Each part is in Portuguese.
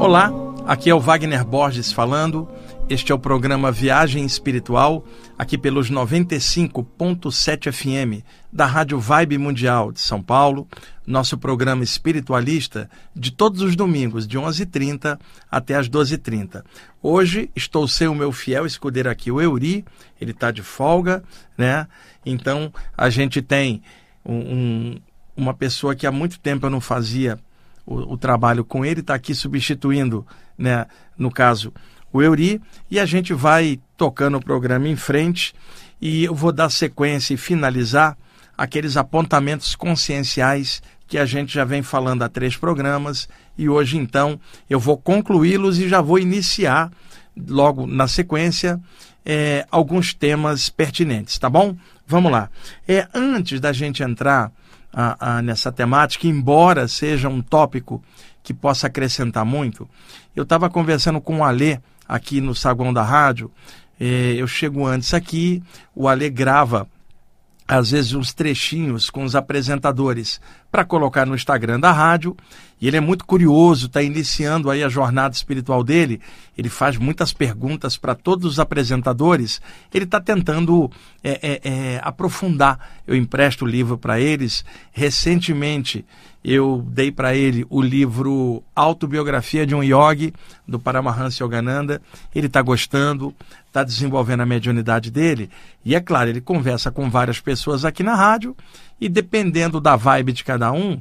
Olá, aqui é o Wagner Borges falando. Este é o programa Viagem Espiritual, aqui pelos 95.7 FM da Rádio Vibe Mundial de São Paulo, nosso programa espiritualista de todos os domingos, de 11h30 até as 12h30. Hoje estou sem o meu fiel escudeiro aqui, o Euri, ele está de folga, né? Então a gente tem um, um, uma pessoa que há muito tempo eu não fazia o, o trabalho com ele, está aqui substituindo, né, no caso, o Euri, e a gente vai tocando o programa em frente e eu vou dar sequência e finalizar aqueles apontamentos conscienciais que a gente já vem falando há três programas e hoje então eu vou concluí-los e já vou iniciar logo na sequência é, alguns temas pertinentes, tá bom? Vamos lá. É, antes da gente entrar a, a, nessa temática, embora seja um tópico que possa acrescentar muito, eu estava conversando com o Alê aqui no saguão da rádio. É, eu chego antes aqui, o Alê grava às vezes uns trechinhos com os apresentadores para colocar no Instagram da rádio. E ele é muito curioso, está iniciando aí a jornada espiritual dele. Ele faz muitas perguntas para todos os apresentadores. Ele está tentando é, é, é, aprofundar. Eu empresto o livro para eles. Recentemente eu dei para ele o livro Autobiografia de um Yogi, do Paramahansa Yogananda. Ele está gostando, está desenvolvendo a mediunidade dele. E é claro, ele conversa com várias pessoas aqui na rádio e dependendo da vibe de cada um,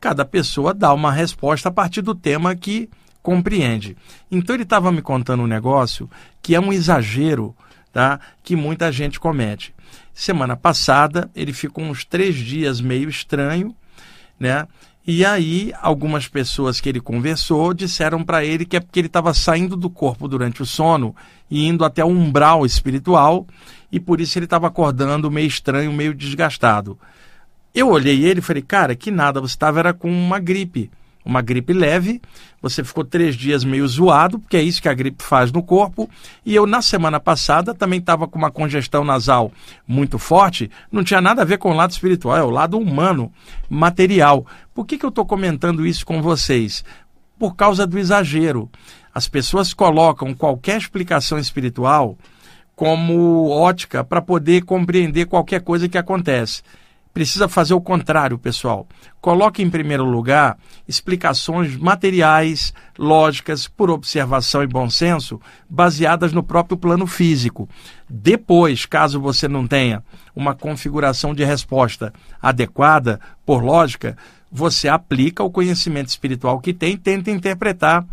cada pessoa dá uma resposta a partir do tema que compreende. Então ele estava me contando um negócio que é um exagero tá? que muita gente comete. Semana passada ele ficou uns três dias meio estranho, né? E aí, algumas pessoas que ele conversou disseram para ele que é porque ele estava saindo do corpo durante o sono e indo até o umbral espiritual, e por isso ele estava acordando meio estranho, meio desgastado. Eu olhei ele e falei, cara, que nada, você estava era com uma gripe uma gripe leve, você ficou três dias meio zoado, porque é isso que a gripe faz no corpo. E eu, na semana passada, também estava com uma congestão nasal muito forte, não tinha nada a ver com o lado espiritual, é o lado humano, material. Por que, que eu estou comentando isso com vocês? Por causa do exagero. As pessoas colocam qualquer explicação espiritual como ótica para poder compreender qualquer coisa que acontece precisa fazer o contrário, pessoal. Coloque em primeiro lugar explicações materiais, lógicas, por observação e bom senso, baseadas no próprio plano físico. Depois, caso você não tenha uma configuração de resposta adequada, por lógica, você aplica o conhecimento espiritual que tem tenta interpretar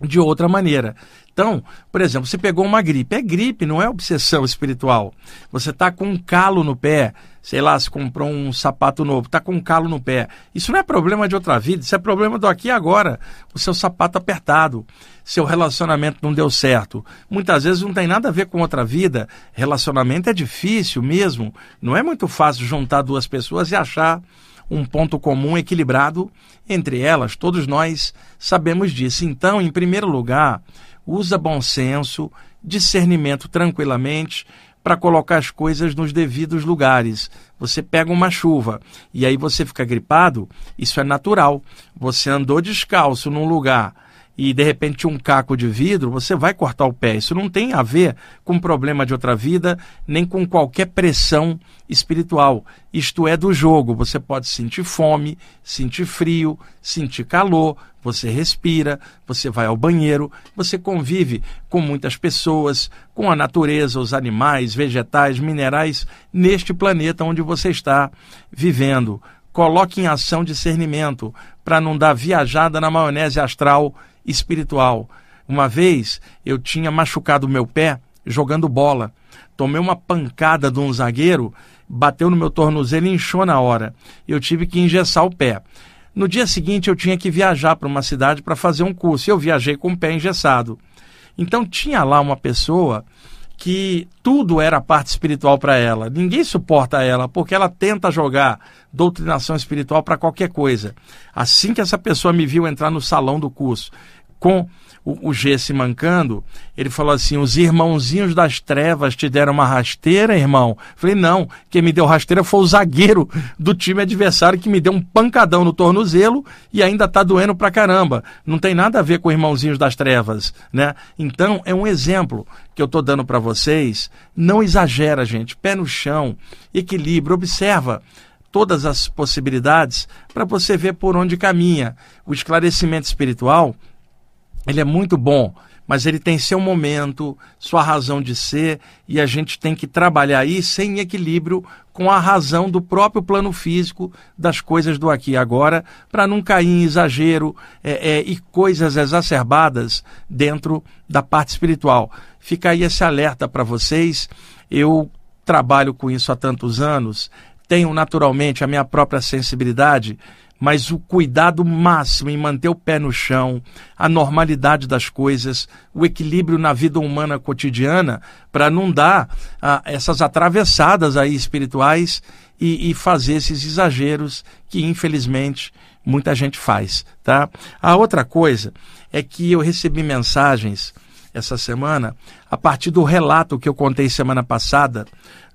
de outra maneira. Então, por exemplo, você pegou uma gripe. É gripe, não é obsessão espiritual. Você está com um calo no pé, sei lá, se comprou um sapato novo, está com um calo no pé. Isso não é problema de outra vida, isso é problema do aqui e agora. O seu sapato apertado, seu relacionamento não deu certo. Muitas vezes não tem nada a ver com outra vida. Relacionamento é difícil mesmo. Não é muito fácil juntar duas pessoas e achar um ponto comum equilibrado entre elas. Todos nós sabemos disso. Então, em primeiro lugar, usa bom senso, discernimento tranquilamente para colocar as coisas nos devidos lugares. Você pega uma chuva e aí você fica gripado, isso é natural. Você andou descalço num lugar e de repente um caco de vidro, você vai cortar o pé. Isso não tem a ver com problema de outra vida, nem com qualquer pressão espiritual. Isto é do jogo. Você pode sentir fome, sentir frio, sentir calor, você respira, você vai ao banheiro, você convive com muitas pessoas, com a natureza, os animais, vegetais, minerais neste planeta onde você está vivendo. Coloque em ação discernimento para não dar viajada na maionese astral espiritual. Uma vez eu tinha machucado o meu pé jogando bola. Tomei uma pancada de um zagueiro, bateu no meu tornozelo e inchou na hora. Eu tive que engessar o pé. No dia seguinte eu tinha que viajar para uma cidade para fazer um curso. E eu viajei com o pé engessado. Então tinha lá uma pessoa que tudo era parte espiritual para ela. Ninguém suporta ela porque ela tenta jogar doutrinação espiritual para qualquer coisa. Assim que essa pessoa me viu entrar no salão do curso, com o, o G se mancando, ele falou assim: os irmãozinhos das trevas te deram uma rasteira, irmão? Falei, não, quem me deu rasteira foi o zagueiro do time adversário que me deu um pancadão no tornozelo e ainda tá doendo pra caramba. Não tem nada a ver com irmãozinhos das trevas, né? Então, é um exemplo que eu tô dando para vocês. Não exagera, gente. Pé no chão, equilíbrio, observa todas as possibilidades para você ver por onde caminha. O esclarecimento espiritual ele é muito bom, mas ele tem seu momento, sua razão de ser, e a gente tem que trabalhar isso em equilíbrio com a razão do próprio plano físico das coisas do aqui e agora, para não cair em exagero é, é, e coisas exacerbadas dentro da parte espiritual. Fica aí esse alerta para vocês. Eu trabalho com isso há tantos anos, tenho naturalmente a minha própria sensibilidade mas o cuidado máximo em manter o pé no chão, a normalidade das coisas, o equilíbrio na vida humana cotidiana, para não dar ah, essas atravessadas aí espirituais e, e, fazer esses exageros que, infelizmente, muita gente faz. Tá? A outra coisa é que eu recebi mensagens essa semana a partir do relato que eu contei semana passada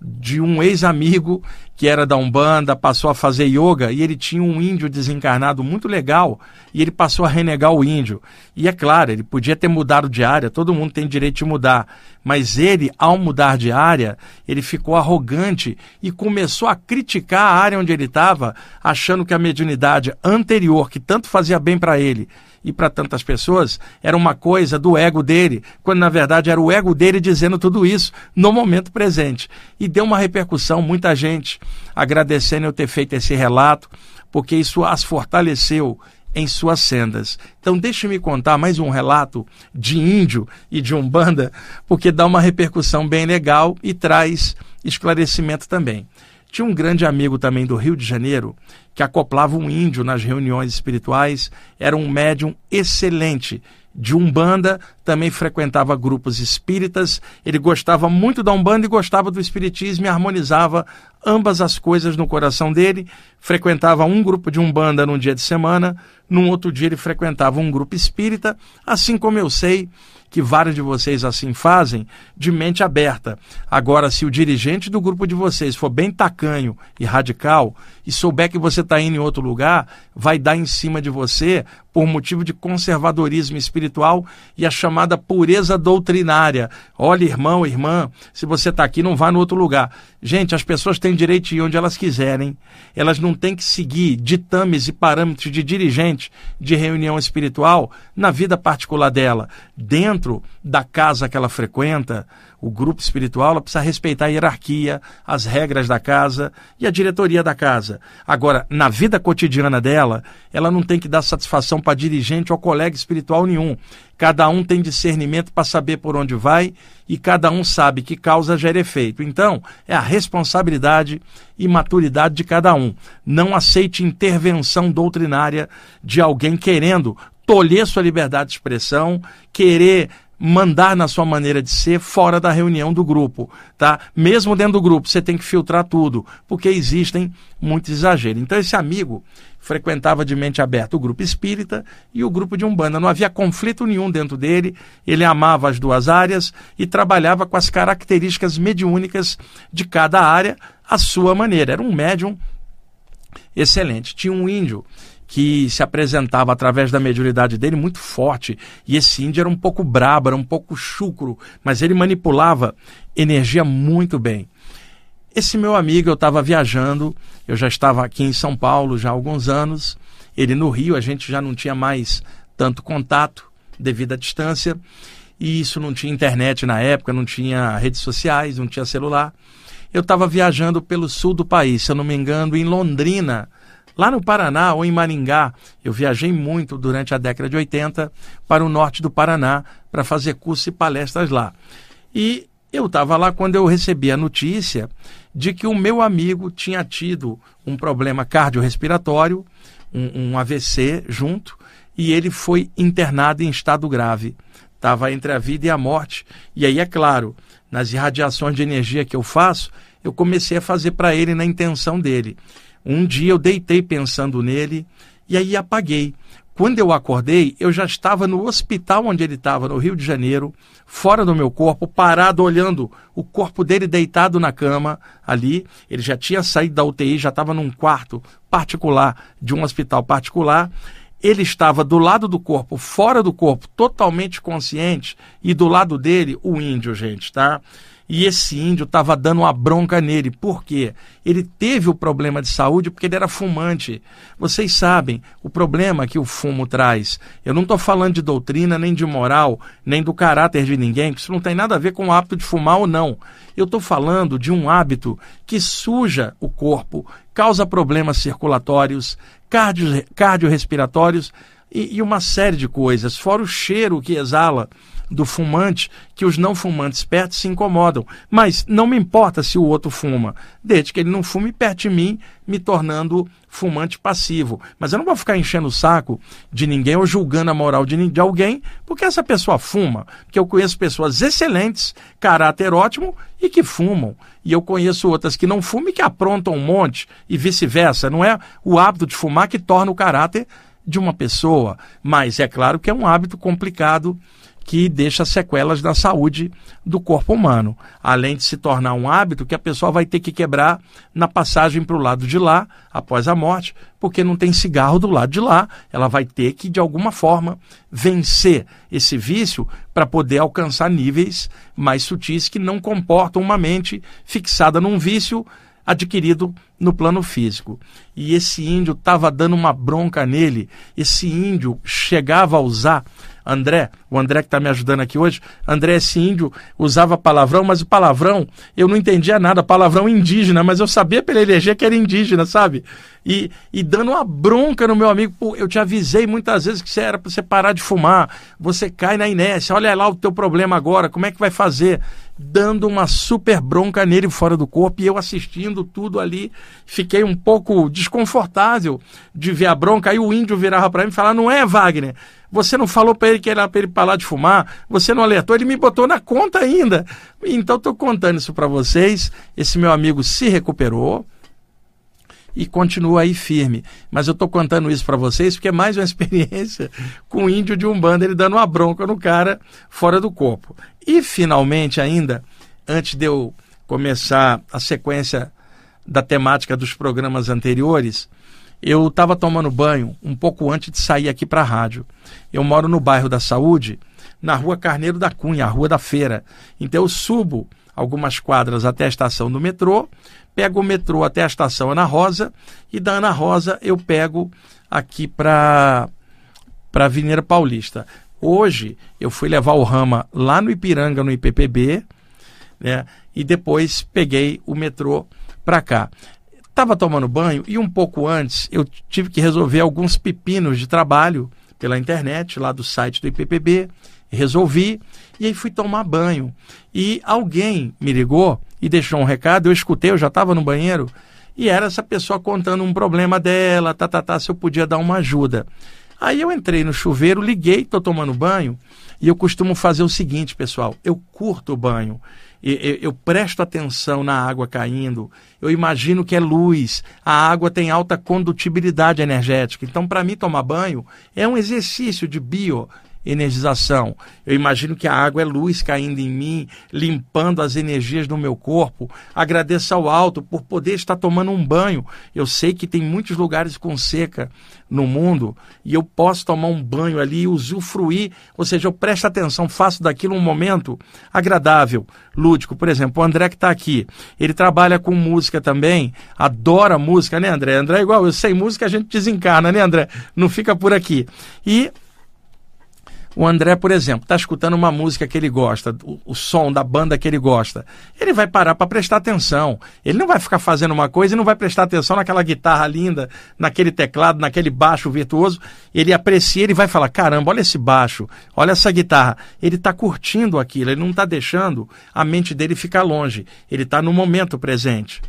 de um ex-amigo que era da Umbanda, passou a fazer yoga e ele tinha um índio desencarnado muito legal e ele passou a renegar o índio. E é claro, ele podia ter mudado de área, todo mundo tem direito de mudar, mas ele, ao mudar de área, ele ficou arrogante e começou a criticar a área onde ele estava, achando que a mediunidade anterior, que tanto fazia bem para ele, e para tantas pessoas era uma coisa do ego dele, quando na verdade era o ego dele dizendo tudo isso no momento presente. E deu uma repercussão, muita gente agradecendo eu ter feito esse relato, porque isso as fortaleceu em suas sendas. Então deixe-me contar mais um relato de índio e de umbanda, porque dá uma repercussão bem legal e traz esclarecimento também. Tinha um grande amigo também do Rio de Janeiro que acoplava um índio nas reuniões espirituais, era um médium excelente de Umbanda, também frequentava grupos espíritas, ele gostava muito da Umbanda e gostava do espiritismo e harmonizava ambas as coisas no coração dele. Frequentava um grupo de Umbanda num dia de semana, num outro dia ele frequentava um grupo espírita, assim como eu sei que vários de vocês assim fazem, de mente aberta. Agora, se o dirigente do grupo de vocês for bem tacanho e radical e souber que você está indo em outro lugar, vai dar em cima de você por motivo de conservadorismo espiritual e a chamada pureza doutrinária. Olha, irmão, irmã, se você está aqui, não vá no outro lugar. Gente, as pessoas têm direito de ir onde elas quiserem. Elas não têm que seguir ditames e parâmetros de dirigente de reunião espiritual na vida particular dela. Dentro da casa que ela frequenta, o grupo espiritual, ela precisa respeitar a hierarquia, as regras da casa e a diretoria da casa. Agora, na vida cotidiana dela, ela não tem que dar satisfação para dirigente ou colega espiritual nenhum. Cada um tem discernimento para saber por onde vai e cada um sabe que causa gera efeito. Então, é a responsabilidade e maturidade de cada um. Não aceite intervenção doutrinária de alguém querendo tolher sua liberdade de expressão, querer mandar na sua maneira de ser fora da reunião do grupo, tá? Mesmo dentro do grupo, você tem que filtrar tudo, porque existem muitos exageros. Então esse amigo frequentava de mente aberta o grupo espírita e o grupo de umbanda. Não havia conflito nenhum dentro dele. Ele amava as duas áreas e trabalhava com as características mediúnicas de cada área à sua maneira. Era um médium excelente. Tinha um índio que se apresentava através da mediunidade dele muito forte. E esse índio era um pouco brabo, era um pouco chucro, mas ele manipulava energia muito bem. Esse meu amigo, eu estava viajando, eu já estava aqui em São Paulo já há alguns anos, ele no Rio, a gente já não tinha mais tanto contato devido à distância, e isso não tinha internet na época, não tinha redes sociais, não tinha celular. Eu estava viajando pelo sul do país, se eu não me engano, em Londrina, Lá no Paraná ou em Maringá, eu viajei muito durante a década de 80 para o norte do Paraná para fazer cursos e palestras lá. E eu estava lá quando eu recebi a notícia de que o meu amigo tinha tido um problema cardiorrespiratório, um, um AVC junto, e ele foi internado em estado grave. Estava entre a vida e a morte. E aí, é claro, nas irradiações de energia que eu faço, eu comecei a fazer para ele na intenção dele. Um dia eu deitei pensando nele e aí apaguei, Quando eu acordei, eu já estava no hospital onde ele estava, no Rio de Janeiro, fora do meu corpo, parado, olhando o corpo dele deitado na cama ali. Ele já tinha saído da UTI, já estava num quarto particular de um hospital particular. Ele estava do lado do corpo, fora do corpo, totalmente consciente, e do lado dele, o índio, gente, tá? E esse índio estava dando uma bronca nele. Por quê? Ele teve o problema de saúde porque ele era fumante. Vocês sabem o problema que o fumo traz. Eu não estou falando de doutrina, nem de moral, nem do caráter de ninguém, porque isso não tem nada a ver com o hábito de fumar ou não. Eu estou falando de um hábito que suja o corpo, causa problemas circulatórios, cardio, cardiorrespiratórios e, e uma série de coisas, fora o cheiro que exala do fumante que os não fumantes perto se incomodam. Mas não me importa se o outro fuma, desde que ele não fume perto de mim, me tornando fumante passivo. Mas eu não vou ficar enchendo o saco de ninguém ou julgando a moral de, de alguém, porque essa pessoa fuma. Porque eu conheço pessoas excelentes, caráter ótimo e que fumam. E eu conheço outras que não fumam e que aprontam um monte e vice-versa. Não é o hábito de fumar que torna o caráter de uma pessoa, mas é claro que é um hábito complicado que deixa sequelas na saúde do corpo humano, além de se tornar um hábito que a pessoa vai ter que quebrar na passagem para o lado de lá, após a morte, porque não tem cigarro do lado de lá, ela vai ter que, de alguma forma, vencer esse vício para poder alcançar níveis mais sutis que não comportam uma mente fixada num vício adquirido no plano físico. E esse índio estava dando uma bronca nele, esse índio chegava a usar André, o André que está me ajudando aqui hoje, André, esse índio usava palavrão, mas o palavrão, eu não entendia nada, palavrão indígena, mas eu sabia pela energia que era indígena, sabe? E, e dando uma bronca no meu amigo, Pô, eu te avisei muitas vezes que você era para você parar de fumar, você cai na inércia, olha lá o teu problema agora, como é que vai fazer? Dando uma super bronca nele fora do corpo e eu assistindo tudo ali, fiquei um pouco desconfortável de ver a bronca. Aí o índio virava para mim e falava: Não é, Wagner? Você não falou para ele que era para ele parar de fumar, você não alertou, ele me botou na conta ainda. Então estou contando isso para vocês. Esse meu amigo se recuperou e continua aí firme. Mas eu estou contando isso para vocês porque é mais uma experiência com o índio de Umbanda, ele dando uma bronca no cara fora do corpo. E finalmente ainda, antes de eu começar a sequência da temática dos programas anteriores, eu estava tomando banho um pouco antes de sair aqui para a rádio. Eu moro no bairro da Saúde, na rua Carneiro da Cunha, a rua da Feira. Então eu subo algumas quadras até a estação do metrô, pego o metrô até a estação Ana Rosa e da Ana Rosa eu pego aqui para para Avenida Paulista. Hoje eu fui levar o Rama lá no Ipiranga, no IPPB, né? E depois peguei o metrô para cá. Estava tomando banho e um pouco antes eu tive que resolver alguns pepinos de trabalho pela internet, lá do site do IPPB. Resolvi e aí fui tomar banho. E alguém me ligou e deixou um recado. Eu escutei, eu já estava no banheiro. E era essa pessoa contando um problema dela, tá, tá, tá, se eu podia dar uma ajuda. Aí eu entrei no chuveiro, liguei, estou tomando banho. E eu costumo fazer o seguinte, pessoal: eu curto o banho eu, eu presto atenção na água caindo, eu imagino que é luz, a água tem alta condutibilidade energética. Então, para mim, tomar banho é um exercício de bio energização. Eu imagino que a água é luz caindo em mim, limpando as energias do meu corpo. Agradeço ao alto por poder estar tomando um banho. Eu sei que tem muitos lugares com seca no mundo e eu posso tomar um banho ali e usufruir, ou seja, eu presto atenção, faço daquilo um momento agradável, lúdico. Por exemplo, o André que está aqui, ele trabalha com música também, adora música, né, André? André é igual, eu sei música, a gente desencarna, né, André? Não fica por aqui. E o André, por exemplo, está escutando uma música que ele gosta, o, o, som da banda que ele gosta. Ele vai parar para prestar atenção. Ele não vai ficar fazendo uma coisa e não vai prestar atenção naquela guitarra linda, naquele teclado, naquele baixo virtuoso. Ele aprecia, ele vai falar: caramba, olha esse baixo, olha essa guitarra. Ele está curtindo aquilo, ele não está deixando a mente dele ficar longe. Ele está no momento presente.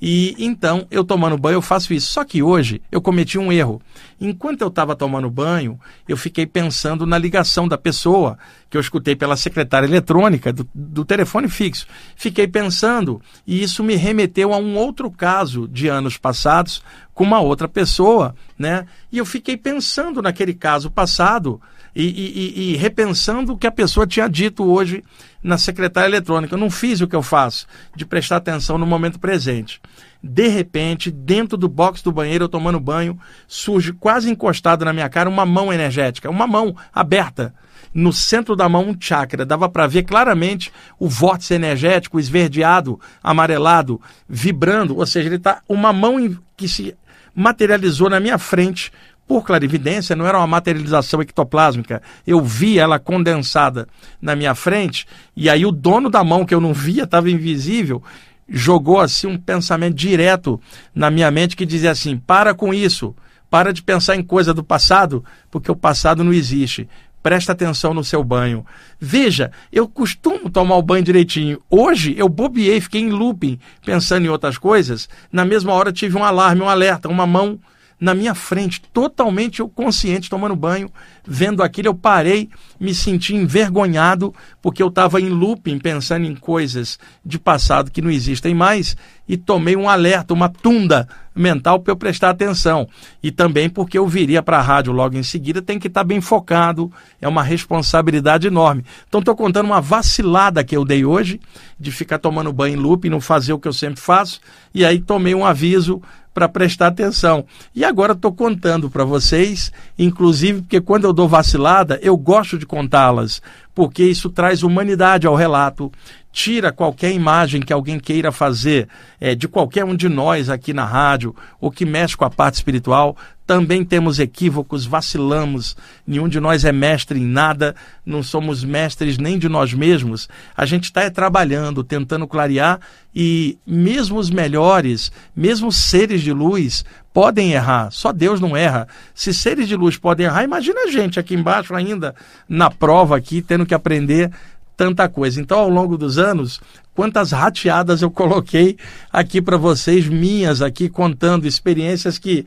E então, eu tomando banho, eu faço isso. Só que hoje eu cometi um erro. Enquanto eu estava tomando banho, eu fiquei pensando na ligação da pessoa, que eu escutei pela secretária eletrônica do, do telefone fixo. Fiquei pensando, e isso me remeteu a um outro caso de anos passados com uma outra pessoa, né? E eu fiquei pensando naquele caso passado e, e, e, repensando o que a pessoa tinha dito hoje na secretária eletrônica. Eu não fiz o que eu faço, de prestar atenção no momento presente. De repente, dentro do box do banheiro, eu tomando banho, surge quase encostado na minha cara uma mão energética, uma mão aberta. No centro da mão, um chakra. Dava para ver claramente o vórtice energético esverdeado, amarelado, vibrando. Ou seja, ele está uma mão que se materializou na minha frente por clarividência, não era uma materialização ectoplásmica. Eu vi ela condensada na minha frente, e aí o dono da mão que eu não via, estava invisível, jogou assim um pensamento direto na minha mente que dizia assim: para com isso, para de pensar em coisa do passado, porque o passado não existe. Presta atenção no seu banho. Veja, eu costumo tomar o banho direitinho. Hoje eu bobiei, fiquei em looping, pensando em outras coisas. Na mesma hora tive um alarme, um alerta, uma mão na minha frente, totalmente eu consciente, tomando banho, vendo aquilo, eu parei, me senti envergonhado, porque eu estava em looping, pensando em coisas de passado que não existem mais, e tomei um alerta, uma tunda mental para eu prestar atenção. E também porque eu viria para a rádio logo em seguida, tem que estar tá bem focado, é uma responsabilidade enorme. Então estou contando uma vacilada que eu dei hoje, de ficar tomando banho em looping, não fazer o que eu sempre faço, e aí tomei um aviso para prestar atenção. E agora estou contando para vocês, inclusive porque quando eu dou vacilada, eu gosto de contá-las, porque isso traz humanidade ao relato, tira qualquer imagem que alguém queira fazer é, de qualquer um de nós aqui na rádio, ou que mexe com a parte espiritual. Também temos equívocos, vacilamos. Nenhum de nós é mestre em nada, não somos mestres nem de nós mesmos. A gente está é, trabalhando, tentando clarear, e mesmo os melhores, mesmo seres de luz, podem errar. Só Deus não erra. Se seres de luz podem errar, imagina a gente aqui embaixo ainda, na prova aqui, tendo que aprender tanta coisa. Então, ao longo dos anos, quantas rateadas eu coloquei aqui para vocês, minhas aqui, contando experiências que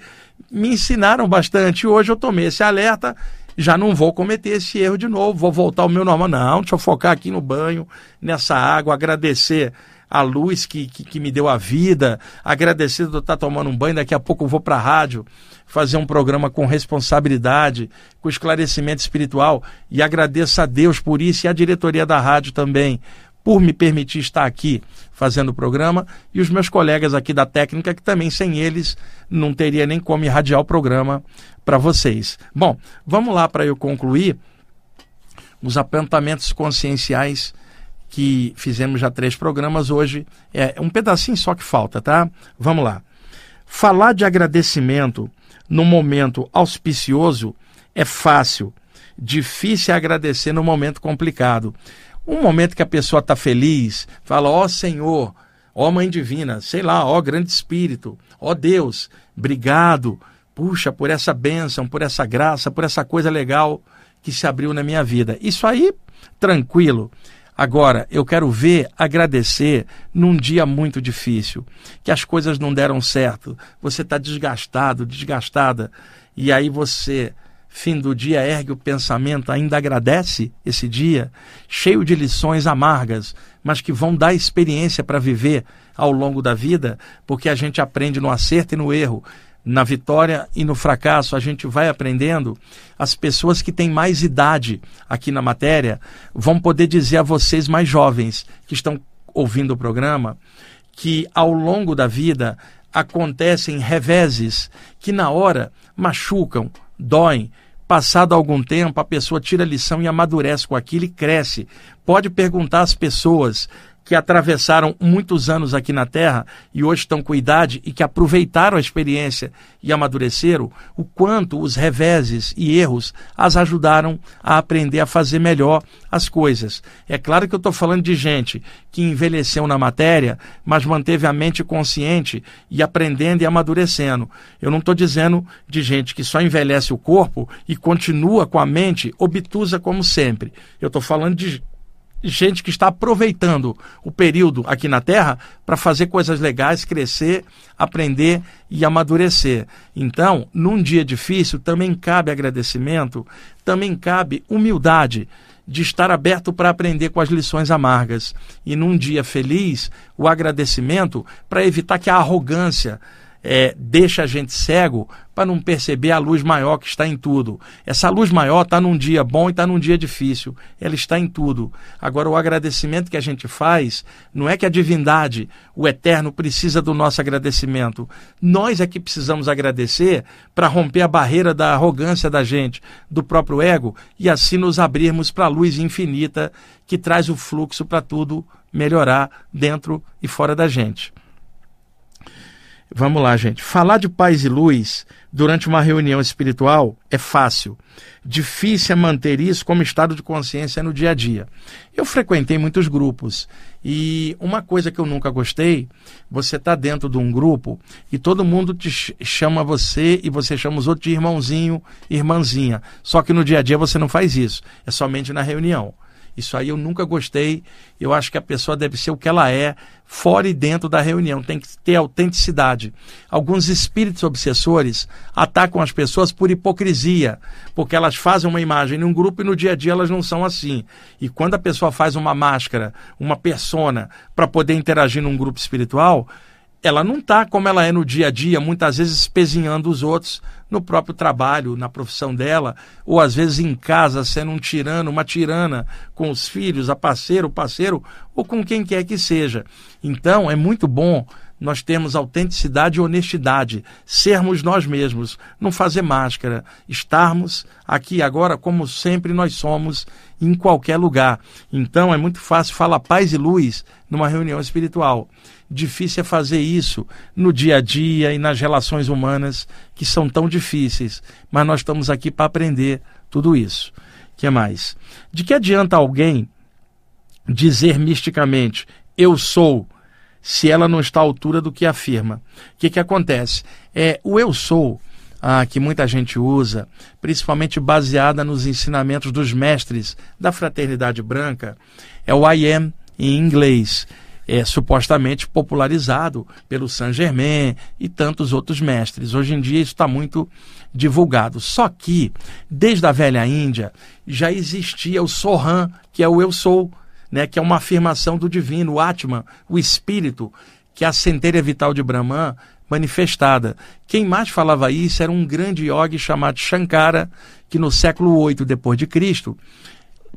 me ensinaram bastante. Hoje eu tomei esse alerta, já não vou cometer esse erro de novo, vou voltar ao meu normal. Não, deixa eu focar aqui no banho, nessa água, agradecer a luz que, que, que me deu a vida, agradecer de estar tomando um banho, daqui a pouco eu vou para a rádio fazer um programa com responsabilidade, com esclarecimento espiritual e agradeço a Deus por isso e a diretoria da rádio também por me permitir estar aqui fazendo o programa e os meus colegas aqui da técnica que também sem eles não teria nem como irradiar o programa para vocês. Bom, vamos lá para eu concluir os apontamentos conscienciais que fizemos já três programas hoje. É um pedacinho só que falta, tá? Vamos lá. Falar de agradecimento no momento auspicioso é fácil. Difícil é agradecer no momento complicado. Um momento que a pessoa está feliz, fala: Ó oh, Senhor, ó oh, Mãe Divina, sei lá, ó oh, Grande Espírito, ó Deus, obrigado, puxa, por essa bênção, por essa graça, por essa coisa legal que se abriu na minha vida. Isso aí, tranquilo. Agora, eu quero ver agradecer num dia muito difícil, que as coisas não deram certo, você está desgastado, desgastada, e aí você, fim do dia, ergue o pensamento, ainda agradece esse dia, cheio de lições amargas, mas que vão dar experiência para viver ao longo da vida, porque a gente aprende no acerto e no erro na vitória e no fracasso, a gente vai aprendendo, as pessoas que têm mais idade aqui na matéria vão poder dizer a vocês mais jovens que estão ouvindo o programa que ao longo da vida acontecem reveses que na hora machucam, doem. Passado algum tempo, a pessoa tira a lição e amadurece com aquilo e cresce. Pode perguntar às pessoas que atravessaram muitos anos aqui na Terra e hoje estão com idade e que aproveitaram a experiência e amadureceram, o quanto os reveses e erros as ajudaram a aprender a fazer melhor as coisas. É claro que eu estou falando de gente que envelheceu na matéria, mas manteve a mente consciente e aprendendo e amadurecendo. Eu não estou dizendo de gente que só envelhece o corpo e continua com a mente obtusa como sempre. Eu estou falando de gente que está aproveitando o período aqui na Terra para fazer coisas legais, crescer, aprender e amadurecer. Então, num dia difícil, também cabe agradecimento, também cabe humildade de estar aberto para aprender com as lições amargas. E num dia feliz, o agradecimento para evitar que a arrogância é, deixa a gente cego para não perceber a luz maior que está em tudo. Essa luz maior está num dia bom e está num dia difícil. Ela está em tudo. Agora, o agradecimento que a gente faz não é que a divindade, o eterno, precisa do nosso agradecimento. Nós é que precisamos agradecer para romper a barreira da arrogância da gente, do próprio ego, e assim nos abrirmos para a luz infinita que traz o fluxo para tudo melhorar dentro e fora da gente. Vamos lá, gente. Falar de paz e luz durante uma reunião espiritual é fácil. Difícil é manter isso como estado de consciência no dia a dia. Eu frequentei muitos grupos e uma coisa que eu nunca gostei, você está dentro de um grupo e todo mundo te chama você e você chama os outros de irmãozinho, irmãzinha. Só que no dia a dia você não faz isso. É somente na reunião. Isso aí eu nunca gostei. Eu acho que a pessoa deve ser o que ela é, fora e dentro da reunião. Tem que ter autenticidade. Alguns espíritos obsessores atacam as pessoas por hipocrisia, porque elas fazem uma imagem num grupo e no dia a dia elas não são assim. E quando a pessoa faz uma máscara, uma persona, para poder interagir num grupo espiritual, ela não está como ela é no dia a dia, muitas vezes espezinhando os outros no próprio trabalho, na profissão dela, ou às vezes em casa, sendo um tirano, uma tirana com os filhos, a parceiro, o parceiro, ou com quem quer que seja. Então, é muito bom nós termos autenticidade e honestidade, sermos nós mesmos, não fazer máscara, estarmos aqui agora como sempre nós somos em qualquer lugar. Então é muito fácil falar paz e luz numa reunião espiritual. Difícil é fazer isso no dia a dia e nas relações humanas que são tão difíceis, mas nós estamos aqui para aprender tudo isso. Que mais? De que adianta alguém dizer misticamente eu sou se ela não está à altura do que afirma. O que, que acontece? É, o eu sou, ah, que muita gente usa, principalmente baseada nos ensinamentos dos mestres da fraternidade branca, é o I am em inglês. É supostamente popularizado pelo Saint Germain e tantos outros mestres. Hoje em dia isso está muito divulgado. Só que, desde a velha Índia, já existia o Sohan, que é o eu sou, né, que é uma afirmação do divino, o Atman, o espírito, que é a centelha vital de Brahman manifestada. Quem mais falava isso era um grande yogi chamado Shankara, que no século VIII depois de Cristo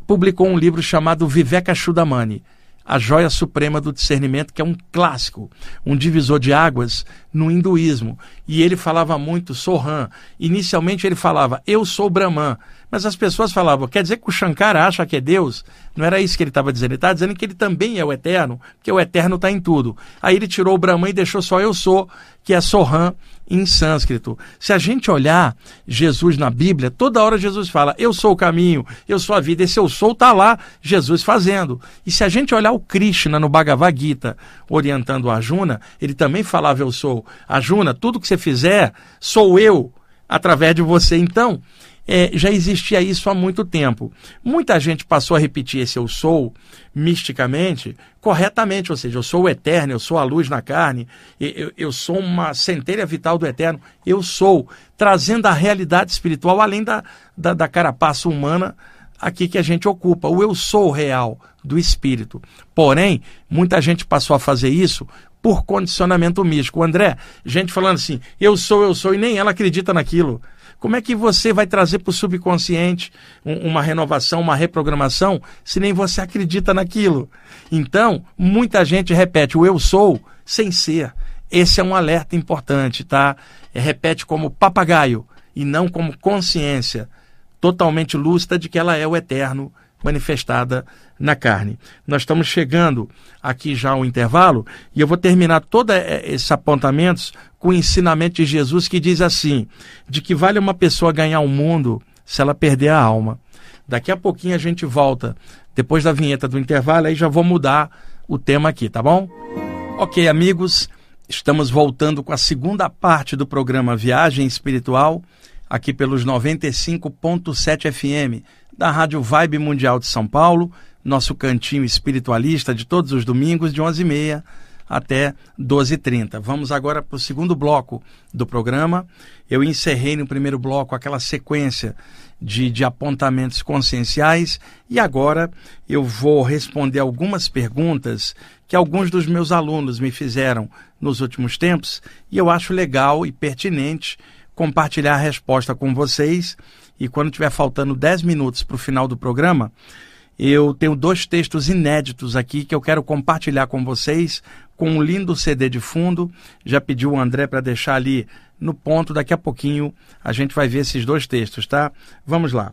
publicou um livro chamado Viveka Chudamani, a joia suprema do discernimento, que é um clássico, um divisor de águas no hinduísmo. E ele falava muito Sohan. Inicialmente ele falava, eu sou Brahman. Mas as pessoas falavam, quer dizer que o Shankara acha que é Deus? Não era isso que ele estava dizendo. Ele estava dizendo que ele também é o eterno, porque o eterno está em tudo. Aí ele tirou o Brahman e deixou só eu sou, que é Sohan em sânscrito. Se a gente olhar Jesus na Bíblia, toda hora Jesus fala, eu sou o caminho, eu sou a vida. Esse eu sou está lá, Jesus fazendo. E se a gente olhar o Krishna no Bhagavad Gita, orientando a Arjuna, ele também falava eu sou. Arjuna, tudo que você fizer, sou eu através de você. Então, é, já existia isso há muito tempo. Muita gente passou a repetir esse eu sou misticamente, corretamente, ou seja, eu sou o eterno, eu sou a luz na carne, eu, eu sou uma centelha vital do eterno, eu sou, trazendo a realidade espiritual além da, da, da carapaça humana aqui que a gente ocupa, o eu sou real do espírito. Porém, muita gente passou a fazer isso por condicionamento místico. André, gente falando assim, eu sou, eu sou, e nem ela acredita naquilo. Como é que você vai trazer para o subconsciente uma renovação, uma reprogramação, se nem você acredita naquilo? Então, muita gente repete o eu sou sem ser. Esse é um alerta importante, tá? É, repete como papagaio e não como consciência totalmente lúcida de que ela é o eterno manifestada na carne. Nós estamos chegando aqui já ao intervalo e eu vou terminar todos esses apontamentos com o ensinamento de Jesus que diz assim: de que vale uma pessoa ganhar o mundo se ela perder a alma. Daqui a pouquinho a gente volta, depois da vinheta do intervalo, aí já vou mudar o tema aqui, tá bom? Ok, amigos, estamos voltando com a segunda parte do programa Viagem Espiritual, aqui pelos 95.7 FM da Rádio Vibe Mundial de São Paulo, nosso cantinho espiritualista de todos os domingos, de 11h30 até 12h30. Vamos agora para o segundo bloco do programa. Eu encerrei no primeiro bloco aquela sequência de, de apontamentos conscienciais e agora eu vou responder algumas perguntas que alguns dos meus alunos me fizeram nos últimos tempos e eu acho legal e pertinente compartilhar a resposta com vocês. E quando tiver faltando 10 minutos para o final do programa, eu tenho dois textos inéditos aqui que eu quero compartilhar com vocês, com um lindo CD de fundo. Já pediu o André para deixar ali no ponto, daqui a pouquinho a gente vai ver esses dois textos, tá? Vamos lá.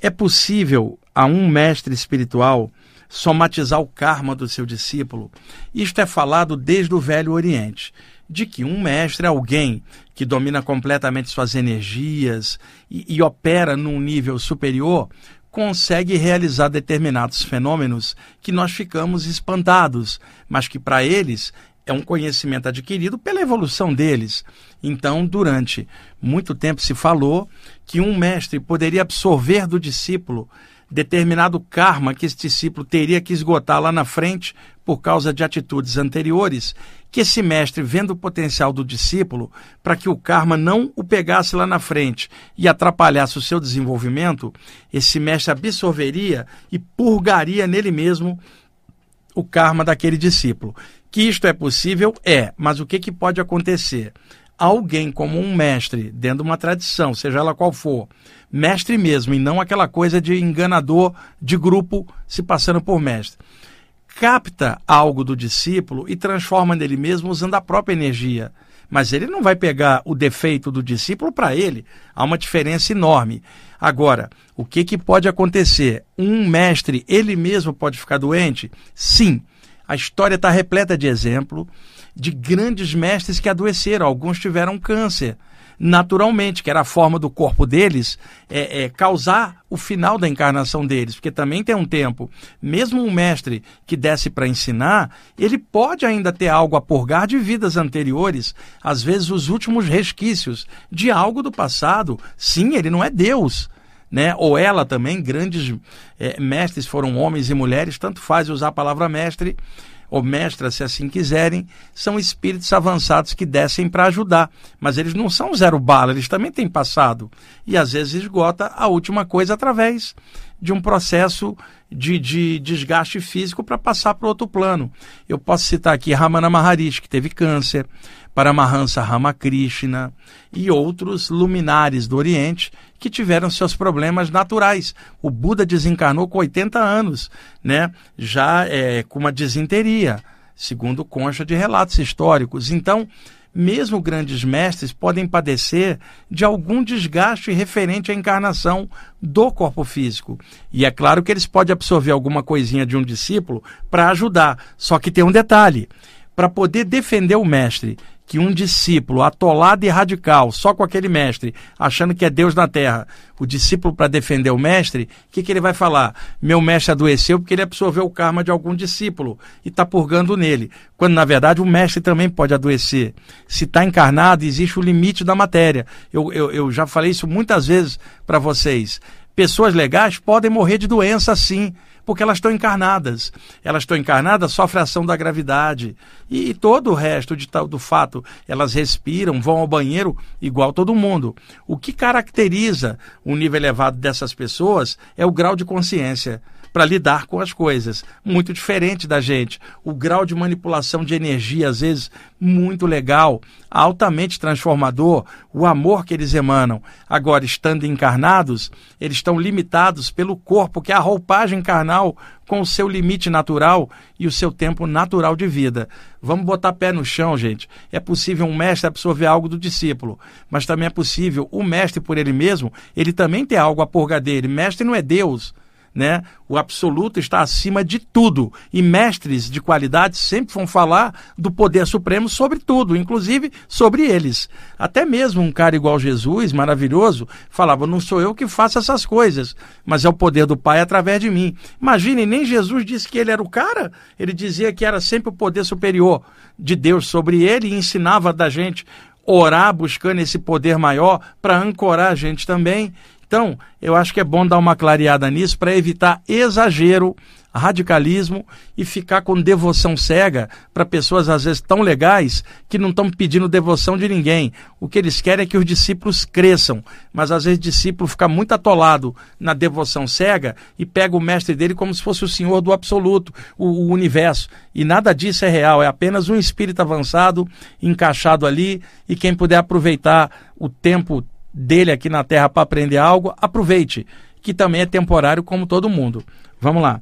É possível a um mestre espiritual somatizar o karma do seu discípulo? Isto é falado desde o Velho Oriente de que um mestre é alguém que domina completamente suas energias e, e opera num nível superior, consegue realizar determinados fenômenos que nós ficamos espantados, mas que para eles é um conhecimento adquirido pela evolução deles. Então, durante muito tempo se falou que um mestre poderia absorver do discípulo determinado karma que esse discípulo teria que esgotar lá na frente por causa de atitudes anteriores, que esse mestre, vendo o potencial do discípulo, para que o karma não o pegasse lá na frente e atrapalhasse o seu desenvolvimento, esse mestre absorveria e purgaria nele mesmo o karma daquele discípulo. Que isto é possível? É, mas o que, que pode acontecer? Alguém como um mestre, dentro de uma tradição, seja ela qual for, mestre mesmo, e não aquela coisa de enganador de grupo se passando por mestre capta algo do discípulo e transforma nele mesmo usando a própria energia. Mas ele não vai pegar o defeito do discípulo para ele. Há uma diferença enorme. Agora, o que, que pode acontecer? Um mestre, ele mesmo pode ficar doente? Sim. A história está repleta de exemplo de grandes mestres que adoeceram. Alguns tiveram câncer naturalmente, que era a forma do corpo deles é, é, causar o final da encarnação deles, porque também tem um tempo. Mesmo um mestre que desce para ensinar, ele pode ainda ter algo a purgar de vidas anteriores, às vezes os últimos resquícios de algo do passado. Sim, ele não é Deus. Né? Ou ela também, grandes é, mestres foram homens e mulheres, tanto faz usar a palavra mestre ou mestra, se assim quiserem, são espíritos avançados que descem para ajudar. Mas eles não são zero bala, eles também têm passado. E às vezes esgota a última coisa através de um processo de, de desgaste físico para passar para outro plano. Eu posso citar aqui Ramana Maharishi, que teve câncer, Paramahansa Ramakrishna e outros luminares do Oriente que tiveram seus problemas naturais. O Buda desencarnou com 80 anos, né? já é, com uma desinteria, segundo consta de relatos históricos. Então, mesmo grandes mestres podem padecer de algum desgaste referente à encarnação do corpo físico. E é claro que eles podem absorver alguma coisinha de um discípulo para ajudar. Só que tem um detalhe: para poder defender o mestre que um discípulo atolado e radical, só com aquele mestre, achando que é Deus na terra, o discípulo para defender o mestre, o que, que ele vai falar? Meu mestre adoeceu porque ele absorveu o karma de algum discípulo e está purgando nele. Quando na verdade o mestre também pode adoecer. Se está encarnado, existe o limite da matéria. Eu, eu, eu já falei isso muitas vezes para vocês. Pessoas legais podem morrer de doença sim porque elas estão encarnadas. Elas estão encarnadas, sofrem ação da gravidade. E, e todo o resto de, do fato, elas respiram, vão ao banheiro igual todo mundo. O que caracteriza o nível elevado dessas pessoas é o grau de consciência para lidar com as coisas. Muito diferente da gente. O grau de manipulação de energia, às vezes, muito legal, altamente transformador, o amor que eles emanam. Agora, estando encarnados, eles estão limitados pelo corpo, que é a roupagem carnal com o seu limite natural e o seu tempo natural de vida. Vamos botar pé no chão, gente. É possível um mestre absorver algo do discípulo, mas também é possível o mestre por ele mesmo, ele também ter algo a purgar dele. Mestre não é Deus né? O absoluto está acima de tudo. E mestres de qualidade sempre vão falar do poder supremo sobre tudo, inclusive sobre eles. Até mesmo um cara igual Jesus, maravilhoso, falava: Não sou eu que faço essas coisas, mas é o poder do Pai através de mim. Imagine, nem Jesus disse que ele era o cara, ele dizia que era sempre o poder superior de Deus sobre ele e ensinava da gente orar buscando esse poder maior para ancorar a gente também. Então, eu acho que é bom dar uma clareada nisso para evitar exagero radicalismo e ficar com devoção cega para pessoas às vezes tão legais que não estão pedindo devoção de ninguém. O que eles querem é que os discípulos cresçam, mas às vezes o discípulo fica muito atolado na devoção cega e pega o mestre dele como se fosse o senhor do absoluto, o, o universo. E nada disso é real, é apenas um espírito avançado encaixado ali e quem puder aproveitar o tempo dele aqui na Terra para aprender algo, aproveite, que também é temporário como todo mundo. Vamos lá.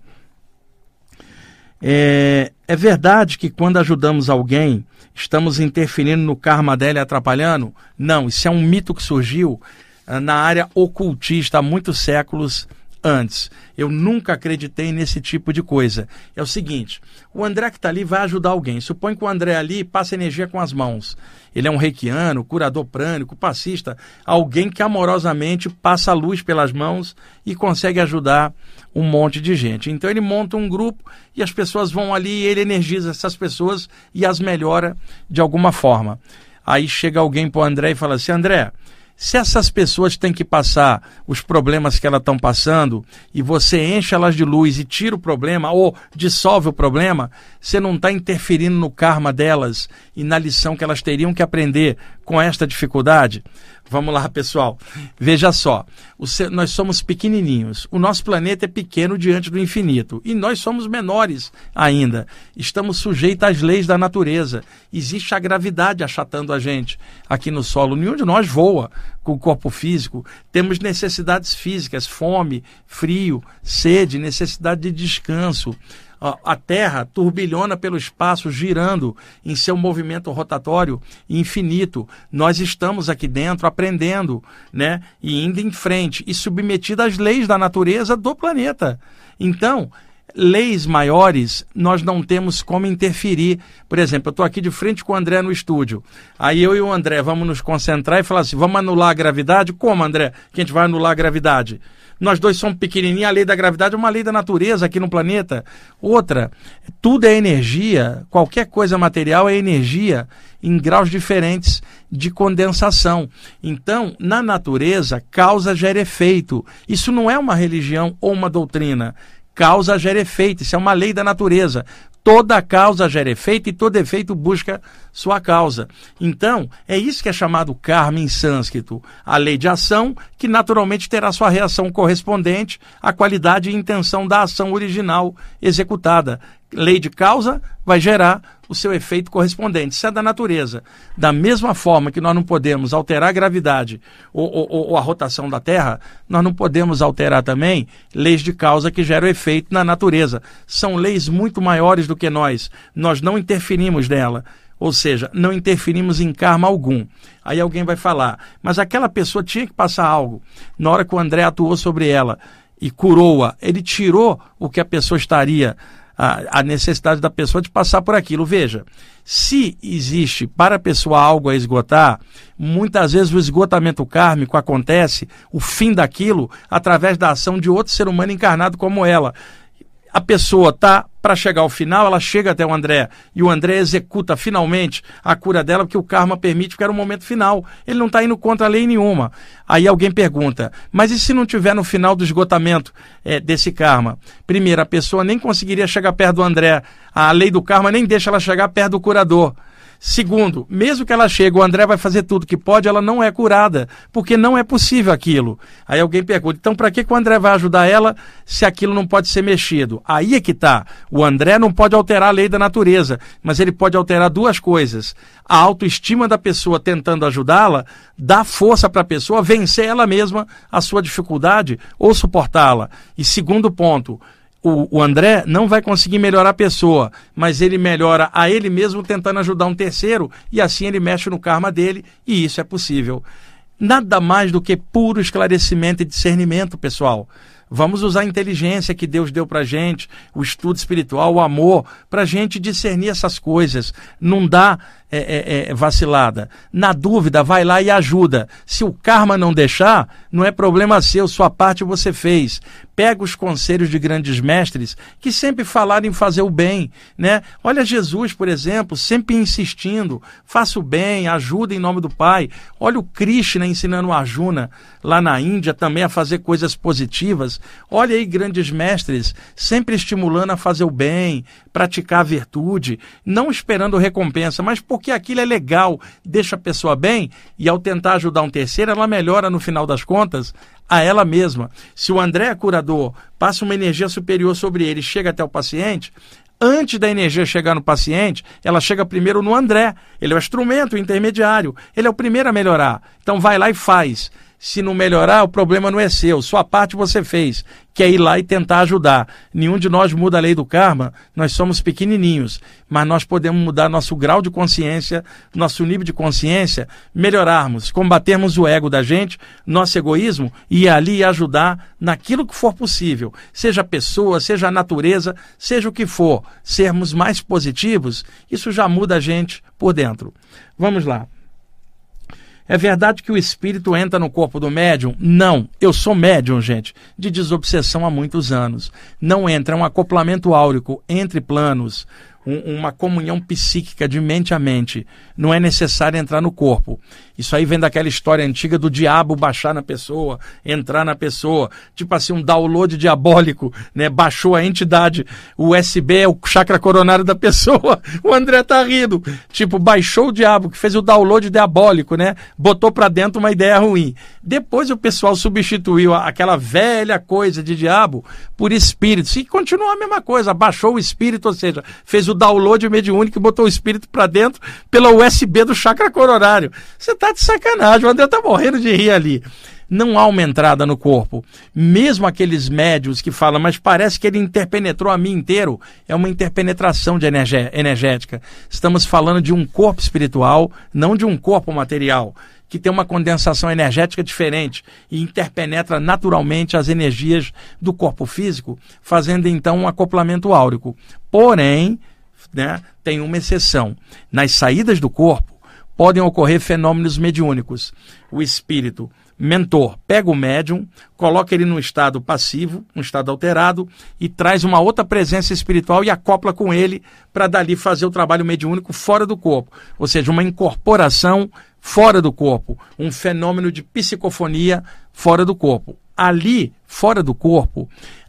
É, é, verdade que quando ajudamos alguém, estamos interferindo no karma dela e atrapalhando? Não, isso é um mito que surgiu uh, na área ocultista há muitos séculos antes. Eu nunca acreditei nesse tipo de coisa. É o seguinte: o André que está ali vai ajudar alguém. Supõe que o André ali passa energia com as mãos. Ele é um reikiano, curador prânico, passista, alguém que amorosamente passa a luz pelas mãos e consegue ajudar um monte de gente. Então ele monta um grupo e as pessoas vão ali e ele energiza essas pessoas e as melhora de alguma forma. Aí chega alguém para o André e fala assim: André, se essas pessoas têm que passar os problemas que elas estão passando e você enche elas de luz e tira o problema ou dissolve o problema, você não está interferindo no karma delas e na lição que elas teriam que aprender com esta dificuldade? Vamos lá, pessoal. Veja só, nós somos pequenininhos. O nosso planeta é pequeno diante do infinito e nós somos menores ainda. Estamos sujeitos às leis da natureza. Existe a gravidade achatando a gente aqui no solo. Nenhum de nós voa com o corpo físico. Temos necessidades físicas, fome, frio, sede, necessidade de descanso a Terra turbilhona pelo espaço, girando em seu movimento rotatório infinito. Nós estamos aqui dentro aprendendo, né? E indo em frente e submetido às leis da natureza do planeta. Então, leis maiores nós não temos como interferir. Por exemplo, eu estou aqui de frente com o André no estúdio. Aí eu e o André vamos nos concentrar e falar assim: vamos anular a gravidade? Como, André? Que a gente vai anular a gravidade? Nós dois somos pequenininhos, a lei da gravidade é uma lei da natureza aqui no planeta. Outra, tudo é energia, qualquer coisa material é energia em graus diferentes de condensação. Então, na natureza, causa gera efeito. Isso não é uma religião ou uma doutrina. Causa gera efeito, isso é uma lei da natureza. Toda causa gera efeito e todo efeito busca sua causa. Então, é isso que é chamado karma em sânscrito, a lei de ação, que naturalmente terá sua reação correspondente à qualidade e intenção da ação original executada. Lei de causa vai gerar o seu efeito correspondente. Isso é da natureza. Da mesma forma que nós não podemos alterar a gravidade ou, ou, ou, a rotação da Terra, nós não podemos alterar também leis de causa que geram efeito na natureza. São leis muito maiores do que nós. Nós não interferimos nela. Ou seja, não interferimos em karma algum. Aí alguém vai falar, mas aquela pessoa tinha que passar algo. Na hora que o André atuou sobre ela e curou-a, ele tirou o que a pessoa estaria a, a, necessidade da pessoa de passar por aquilo. Veja, se existe para a pessoa algo a esgotar, muitas vezes o esgotamento kármico acontece, o fim daquilo, através da ação de outro ser humano encarnado como ela. A pessoa está para chegar ao final, ela chega até o André e o André executa finalmente a cura dela, porque o karma permite, porque era o momento final. Ele não está indo contra a lei nenhuma. Aí alguém pergunta, mas e se não tiver no final do esgotamento é, desse karma? Primeiro, a pessoa nem conseguiria chegar perto do André. A lei do karma nem deixa ela chegar perto do curador. Segundo, mesmo que ela chegue, o André vai fazer tudo que pode, ela não é curada, porque não é possível aquilo. Aí alguém pergunta, então para que, que o André vai ajudar ela se aquilo não pode ser mexido? Aí é que está. O André não pode alterar a lei da natureza, mas ele pode alterar duas coisas. A autoestima da pessoa tentando ajudá-la, dá força para a pessoa vencer ela mesma a sua dificuldade ou suportá-la. E segundo ponto, o, o, André não vai conseguir melhorar a pessoa, mas ele melhora a ele mesmo tentando ajudar um terceiro e assim ele mexe no karma dele e isso é possível. Nada mais do que puro esclarecimento e discernimento, pessoal. Vamos usar a inteligência que Deus deu para gente, o estudo espiritual, o amor, para gente discernir essas coisas. Não dá é, é, é, vacilada. Na dúvida, vai lá e ajuda. Se o karma não deixar, não é problema seu, sua parte você fez. pega os conselhos de grandes mestres que sempre falaram em fazer o bem, né? Olha Jesus, por exemplo, sempre insistindo, faça o bem, ajuda em nome do Pai. Olha o Krishna ensinando o Arjuna lá na Índia também a fazer coisas positivas. Olha aí grandes mestres sempre estimulando a fazer o bem, praticar a virtude, não esperando recompensa, mas porque aquilo é legal, deixa a pessoa bem e ao tentar ajudar um terceiro, ela melhora no final das contas a ela mesma. Se o André é curador, passa uma energia superior sobre ele, chega até o paciente, antes da energia chegar no paciente, ela chega primeiro no André. Ele é o instrumento o intermediário. Ele é o primeiro a melhorar. Então vai lá e faz. Se não melhorar, o problema não é seu. Sua parte você fez, que é ir lá e tentar ajudar. Nenhum de nós muda a lei do karma, nós somos pequenininhos, mas nós podemos mudar nosso grau de consciência, nosso nível de consciência, melhorarmos, combatermos o ego da gente, nosso egoísmo e ali ajudar naquilo que for possível, seja a pessoa, seja a natureza, seja o que for, sermos mais positivos, isso já muda a gente por dentro. Vamos lá. É verdade que o espírito entra no corpo do médium? Não. Eu sou médium, gente, de desobsessão há muitos anos. Não entra, é um acoplamento áurico entre planos um, uma comunhão psíquica de mente a mente. Não é necessário entrar no corpo. Isso aí vem daquela história antiga do diabo baixar na pessoa, entrar na pessoa. Tipo assim, um download diabólico, né? Baixou a entidade. O USB é o chakra coronário da pessoa. O André tá rindo. Tipo, baixou o diabo, que fez o download diabólico, né? Botou para dentro uma ideia ruim. Depois o pessoal substituiu aquela velha coisa de diabo por espírito. E continuou a mesma coisa. Baixou o espírito, ou seja, fez o o download mediúnico e botou o espírito para dentro pela USB do chakra coronário. Você tá de sacanagem, o André tá morrendo de rir ali. Não há uma entrada no corpo. Mesmo aqueles médios que falam, mas parece que ele interpenetrou a mim inteiro, é uma interpenetração de energética. Estamos falando de um corpo espiritual, não de um corpo material que tem uma condensação energética diferente e interpenetra naturalmente as energias do corpo físico, fazendo então um acoplamento áurico. Porém, né, tem uma exceção. Nas saídas do corpo podem ocorrer fenômenos mediúnicos. O espírito mentor pega o médium, coloca ele num estado passivo, um estado alterado, e traz uma outra presença espiritual e acopla com ele para dali fazer o trabalho mediúnico fora do corpo. Ou seja, uma incorporação fora do corpo, um fenômeno de psicofonia fora do corpo. Ali, fora do corpo,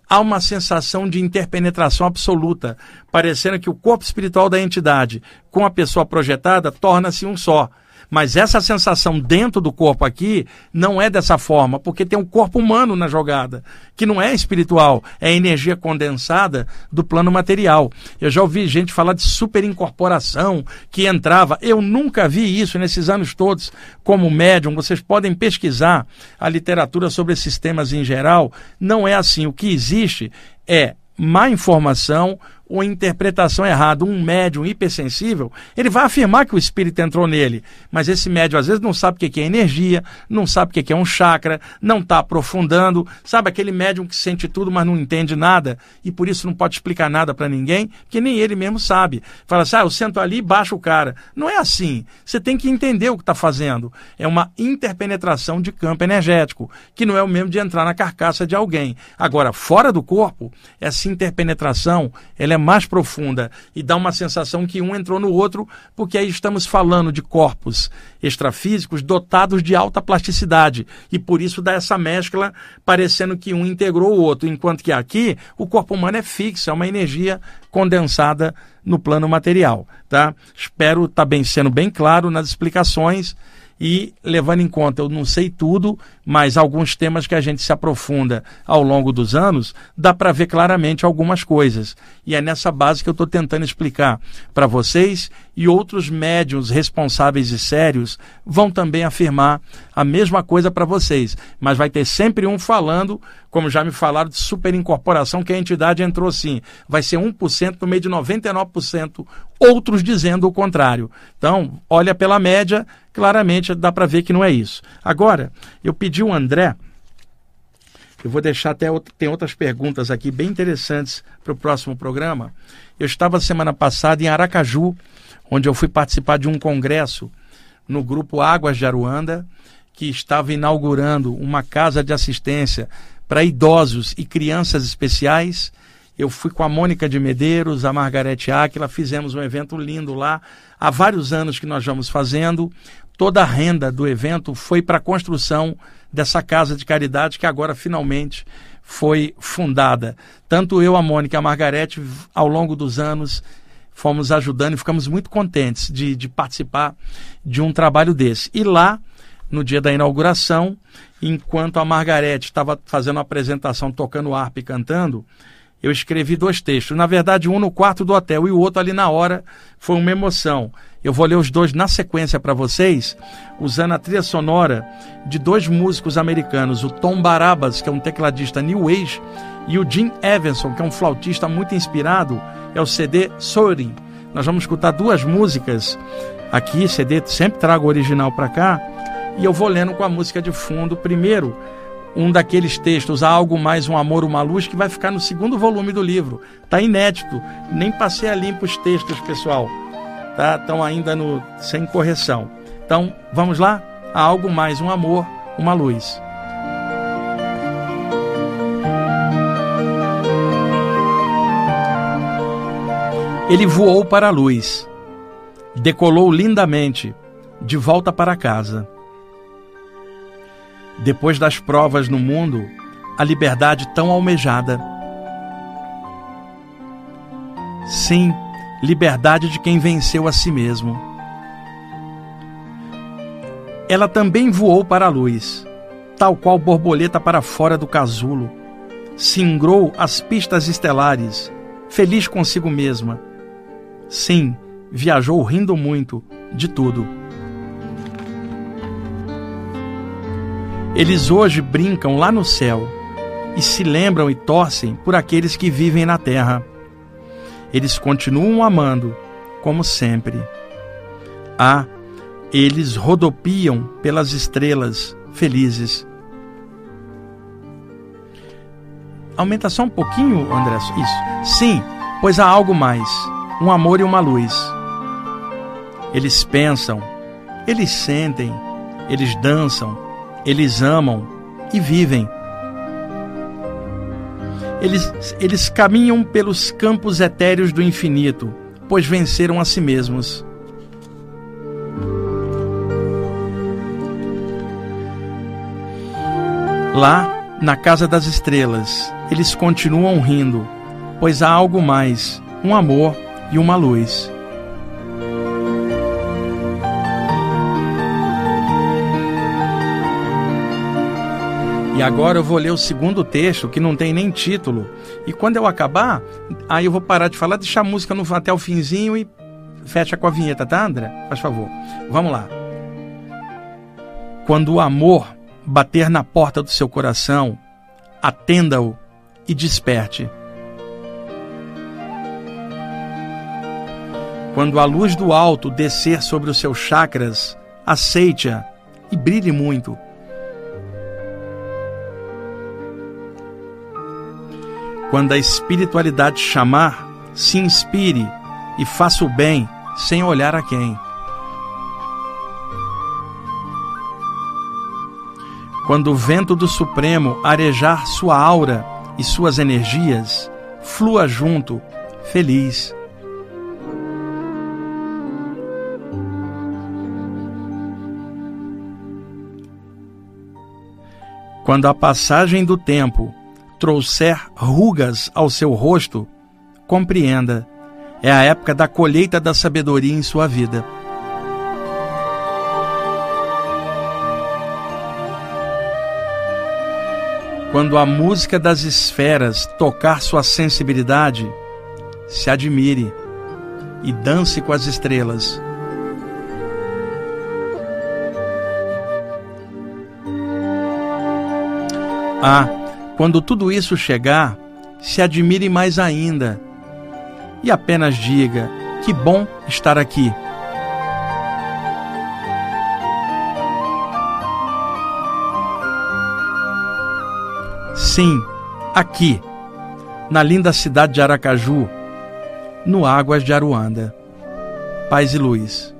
há uma sensação de interpenetração absoluta, parecendo que o corpo espiritual da entidade com a pessoa projetada torna-se um só. Mas essa sensação dentro do corpo aqui não é dessa forma, porque tem um corpo humano na jogada, que não é espiritual, é energia condensada do plano material. Eu já ouvi gente falar de superincorporação, que entrava. Eu nunca vi isso nesses anos todos como médium. Vocês podem pesquisar a literatura sobre esses temas em geral. Não é assim. O que existe é má informação ou interpretação errada, um médium hipersensível, ele vai afirmar que o espírito entrou nele, mas esse médium às vezes não sabe o que é energia, não sabe o que é um chakra, não está aprofundando, sabe aquele médium que sente tudo, mas não entende nada e por isso não pode explicar nada para ninguém, que nem ele mesmo sabe. Fala assim, ah, eu sento ali e baixo o cara. Não é assim. Você tem que entender o que está fazendo. É uma interpenetração de campo energético, que não é o mesmo de entrar na carcaça de alguém. Agora, fora do corpo, essa interpenetração, ela é é mais profunda e dá uma sensação que um entrou no outro, porque aí estamos falando de corpos extrafísicos dotados de alta plasticidade e por isso dá essa mescla parecendo que um integrou o outro, enquanto que aqui o corpo humano é fixo, é uma energia condensada no plano material, tá? Espero estar tá bem sendo bem claro nas explicações e levando em conta, eu não sei tudo, mas alguns temas que a gente se aprofunda ao longo dos anos, dá para ver claramente algumas coisas. E é nessa base que eu estou tentando explicar para vocês e outros médiums responsáveis e sérios vão também afirmar a mesma coisa para vocês. Mas vai ter sempre um falando, como já me falaram, de superincorporação, que a entidade entrou sim. Vai ser 1% no meio de 99%, outros dizendo o contrário. Então, olha pela média, claramente dá para ver que não é isso. Agora, eu pedi o André. Eu vou deixar até tem outras perguntas aqui bem interessantes para o próximo programa. Eu estava semana passada em Aracaju, onde eu fui participar de um congresso no grupo Águas de Aruanda, que estava inaugurando uma casa de assistência para idosos e crianças especiais. Eu fui com a Mônica de Medeiros, a Margarete Áquila, fizemos um evento lindo lá. Há vários anos que nós vamos fazendo. Toda a renda do evento foi para a construção dessa casa de caridade que agora finalmente foi fundada. Tanto eu, a Mônica e a Margarete, ao longo dos anos, fomos ajudando e ficamos muito contentes de, de participar de um trabalho desse. E lá, no dia da inauguração, enquanto a Margarete estava fazendo a apresentação, tocando harpa e cantando, eu escrevi dois textos. Na verdade, um no quarto do hotel e o outro ali na hora. Foi uma emoção. Eu vou ler os dois na sequência para vocês, usando a trilha sonora de dois músicos americanos, o Tom Barabas, que é um tecladista New Age, e o Jim Evanson, que é um flautista muito inspirado, é o CD Soaring. Nós vamos escutar duas músicas aqui, CD sempre trago o original para cá, e eu vou lendo com a música de fundo. Primeiro, um daqueles textos, Há Algo Mais, Um Amor, Uma Luz, que vai ficar no segundo volume do livro. Está inédito, nem passei a limpo os textos, pessoal tá? Estão ainda no sem correção. Então, vamos lá? Há algo mais, um amor, uma luz. Ele voou para a luz, decolou lindamente, de volta para casa. Depois das provas no mundo, a liberdade tão almejada. Sim, liberdade de quem venceu a si mesmo. Ela também voou para a luz, tal qual borboleta para fora do casulo. Singrou as pistas estelares, feliz consigo mesma. Sim, viajou rindo muito de tudo. Eles hoje brincam lá no céu e se lembram e torcem por aqueles que vivem na terra eles continuam amando, como sempre. Ah, eles rodopiam pelas estrelas, felizes. Aumenta só um pouquinho, André. Isso. Sim, pois há algo mais: um amor e uma luz. Eles pensam, eles sentem, eles dançam, eles amam e vivem eles, eles caminham pelos campos etéreos do infinito, pois venceram a si mesmos. Lá, na casa das estrelas, eles continuam rindo, pois há algo mais, um amor e uma luz. E agora eu vou ler o segundo texto, que não tem nem título. E quando eu acabar, aí eu vou parar de falar, deixar a música no, até o finzinho e fecha com a vinheta, tá, André? Faz favor. Vamos lá. Quando o amor bater na porta do seu coração, atenda-o e desperte. Quando a luz do alto descer sobre os seus chakras, aceite-a e brilhe muito Quando a espiritualidade chamar, se inspire e faça o bem sem olhar a quem. Quando o vento do Supremo arejar sua aura e suas energias, flua junto, feliz. Quando a passagem do tempo trouxer rugas ao seu rosto, compreenda, é a época da colheita da sabedoria em sua vida. Quando a música das esferas tocar sua sensibilidade, se admire e dance com as estrelas. Ah, quando tudo isso chegar, se admire mais ainda e apenas diga: que bom estar aqui. Sim, aqui, na linda cidade de Aracaju, no Águas de Aruanda. Paz e luz.